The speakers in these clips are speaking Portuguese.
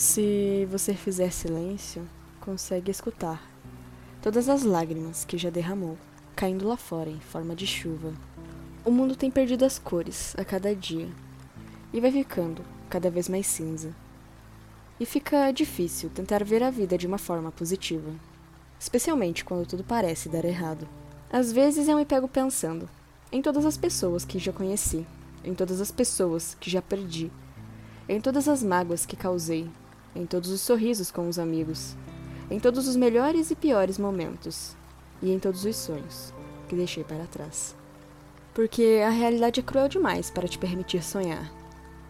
Se você fizer silêncio, consegue escutar todas as lágrimas que já derramou, caindo lá fora em forma de chuva. O mundo tem perdido as cores a cada dia e vai ficando cada vez mais cinza. E fica difícil tentar ver a vida de uma forma positiva, especialmente quando tudo parece dar errado. Às vezes eu me pego pensando em todas as pessoas que já conheci, em todas as pessoas que já perdi, em todas as mágoas que causei, em todos os sorrisos com os amigos, em todos os melhores e piores momentos, e em todos os sonhos que deixei para trás. Porque a realidade é cruel demais para te permitir sonhar.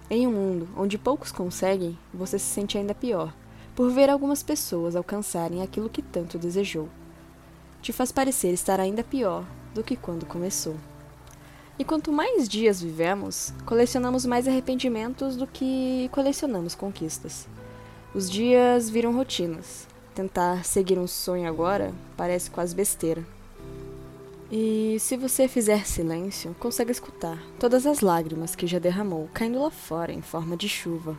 Em um mundo onde poucos conseguem, você se sente ainda pior por ver algumas pessoas alcançarem aquilo que tanto desejou. Te faz parecer estar ainda pior do que quando começou. E quanto mais dias vivemos, colecionamos mais arrependimentos do que colecionamos conquistas. Os dias viram rotinas. Tentar seguir um sonho agora parece quase besteira. E se você fizer silêncio, consegue escutar todas as lágrimas que já derramou caindo lá fora em forma de chuva.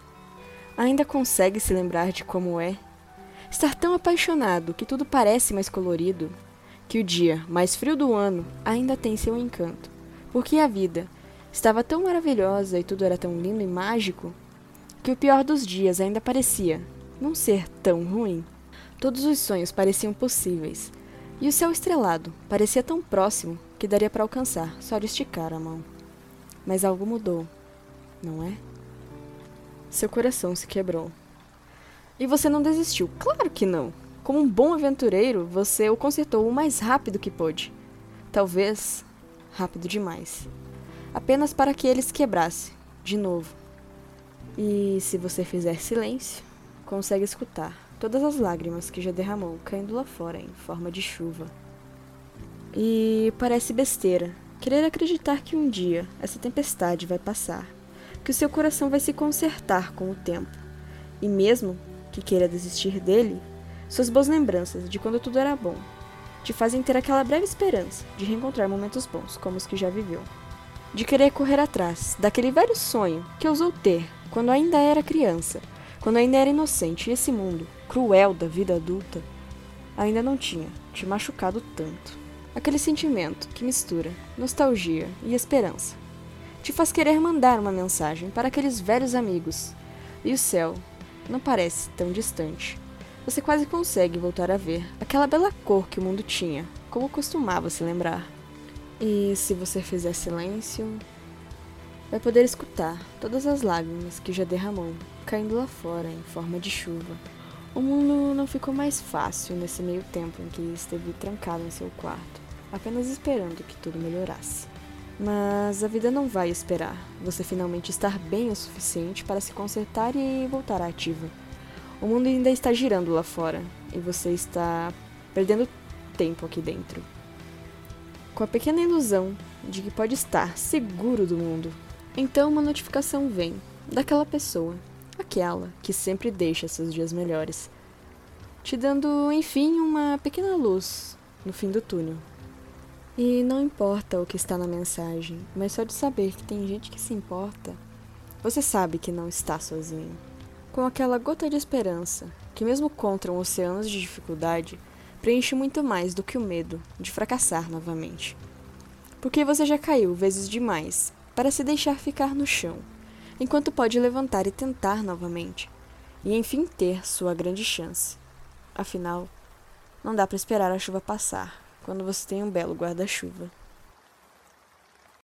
Ainda consegue se lembrar de como é estar tão apaixonado que tudo parece mais colorido, que o dia mais frio do ano ainda tem seu encanto, porque a vida estava tão maravilhosa e tudo era tão lindo e mágico que o pior dos dias ainda parecia não ser tão ruim. Todos os sonhos pareciam possíveis, e o céu estrelado parecia tão próximo que daria para alcançar só de esticar a mão. Mas algo mudou, não é? Seu coração se quebrou. E você não desistiu? Claro que não! Como um bom aventureiro, você o consertou o mais rápido que pôde. Talvez rápido demais. Apenas para que ele se quebrasse, de novo, e se você fizer silêncio, consegue escutar todas as lágrimas que já derramou caindo lá fora em forma de chuva. E parece besteira querer acreditar que um dia essa tempestade vai passar, que o seu coração vai se consertar com o tempo. E mesmo que queira desistir dele, suas boas lembranças de quando tudo era bom te fazem ter aquela breve esperança de reencontrar momentos bons como os que já viveu. De querer correr atrás daquele velho sonho que ousou ter quando ainda era criança, quando ainda era inocente e esse mundo, cruel da vida adulta, ainda não tinha te machucado tanto. Aquele sentimento que mistura nostalgia e esperança te faz querer mandar uma mensagem para aqueles velhos amigos. E o céu não parece tão distante. Você quase consegue voltar a ver aquela bela cor que o mundo tinha, como costumava se lembrar. E se você fizer silêncio, vai poder escutar todas as lágrimas que já derramou, caindo lá fora em forma de chuva. O mundo não ficou mais fácil nesse meio tempo em que esteve trancado em seu quarto, apenas esperando que tudo melhorasse. Mas a vida não vai esperar você finalmente estar bem o suficiente para se consertar e voltar à ativa. O mundo ainda está girando lá fora e você está perdendo tempo aqui dentro. Com a pequena ilusão de que pode estar seguro do mundo, então uma notificação vem daquela pessoa, aquela que sempre deixa seus dias melhores, te dando, enfim, uma pequena luz no fim do túnel. E não importa o que está na mensagem, mas só de saber que tem gente que se importa, você sabe que não está sozinho. Com aquela gota de esperança, que mesmo contra um oceanos de dificuldade, preenche muito mais do que o medo de fracassar novamente. Porque você já caiu vezes demais para se deixar ficar no chão, enquanto pode levantar e tentar novamente, e enfim ter sua grande chance. Afinal, não dá para esperar a chuva passar quando você tem um belo guarda-chuva.